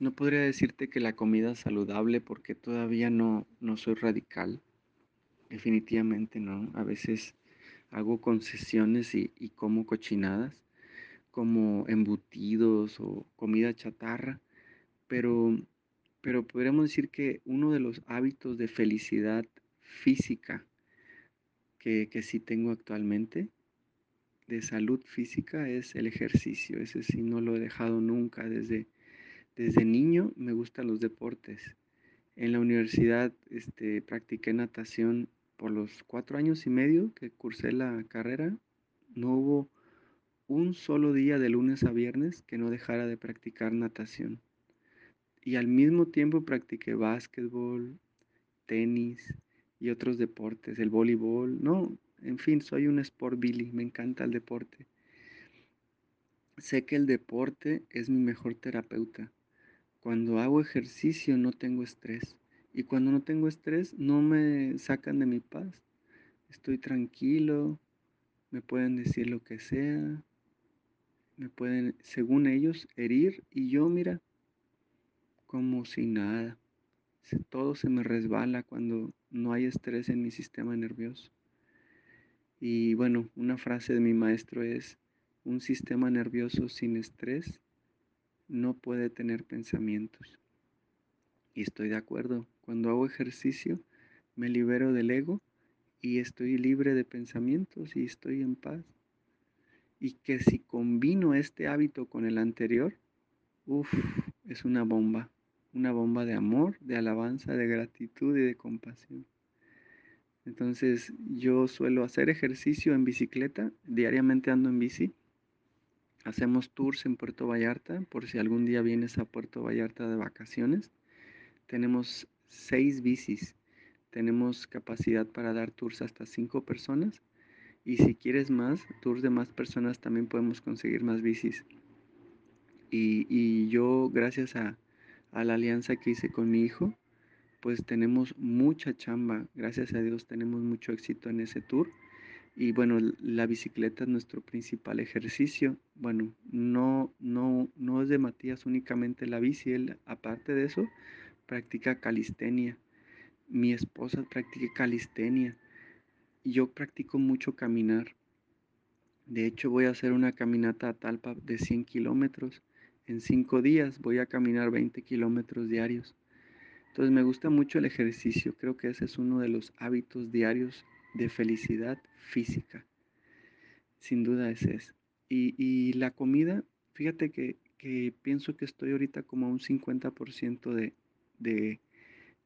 No podría decirte que la comida es saludable porque todavía no, no soy radical. Definitivamente no. A veces hago concesiones y, y como cochinadas, como embutidos o comida chatarra, pero, pero podríamos decir que uno de los hábitos de felicidad física que, que sí tengo actualmente, de salud física, es el ejercicio. Ese sí no lo he dejado nunca. Desde, desde niño me gustan los deportes. En la universidad este, practiqué natación por los cuatro años y medio que cursé la carrera. No hubo un solo día de lunes a viernes que no dejara de practicar natación. Y al mismo tiempo practiqué básquetbol, tenis y otros deportes, el voleibol. No, en fin, soy un sport billy, me encanta el deporte. Sé que el deporte es mi mejor terapeuta. Cuando hago ejercicio no tengo estrés. Y cuando no tengo estrés no me sacan de mi paz. Estoy tranquilo, me pueden decir lo que sea, me pueden, según ellos, herir y yo, mira, como si nada. Todo se me resbala cuando no hay estrés en mi sistema nervioso. Y bueno, una frase de mi maestro es, un sistema nervioso sin estrés no puede tener pensamientos. Y estoy de acuerdo. Cuando hago ejercicio, me libero del ego y estoy libre de pensamientos y estoy en paz. Y que si combino este hábito con el anterior, uff, es una bomba. Una bomba de amor, de alabanza, de gratitud y de compasión. Entonces yo suelo hacer ejercicio en bicicleta, diariamente ando en bici Hacemos tours en Puerto Vallarta, por si algún día vienes a Puerto Vallarta de vacaciones. Tenemos seis bicis. Tenemos capacidad para dar tours hasta cinco personas. Y si quieres más, tours de más personas, también podemos conseguir más bicis. Y, yo, gracias a, a la alianza que hice con mi hijo, pues tenemos mucha chamba. Gracias a Dios tenemos mucho éxito en ese tour y bueno, la bicicleta es nuestro principal ejercicio. Bueno, no, no, no es de Matías únicamente la bici, él aparte de eso practica calistenia. Mi esposa practica calistenia. Y yo practico mucho caminar. De hecho, voy a hacer una caminata a Talpa de 100 kilómetros. En cinco días voy a caminar 20 kilómetros diarios. Entonces me gusta mucho el ejercicio. Creo que ese es uno de los hábitos diarios de felicidad física. Sin duda es eso. Y, la comida, fíjate que, pienso que estoy ahorita como a un 50% de, de,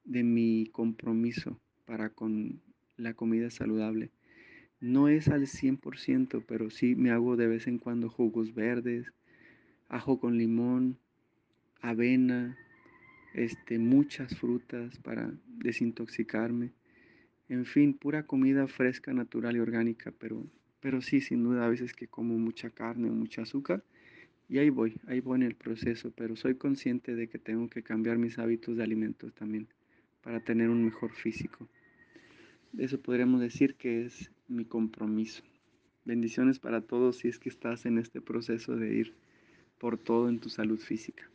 de mi compromiso para con la comida saludable. No es al 100%, pero sí me hago de vez en cuando jugos verdes, ajo con limón, avena, este, muchas frutas para desintoxicarme. En fin, pura comida fresca, natural y orgánica, pero, pero sí, sin duda, a veces que como mucha carne o mucha azúcar. Y ahí voy, ahí voy en el proceso, pero soy consciente de que tengo que cambiar mis hábitos de alimentos también para tener un mejor físico. Eso podríamos decir que es mi compromiso. Bendiciones para todos si es que estás en este proceso de ir por todo en tu salud física.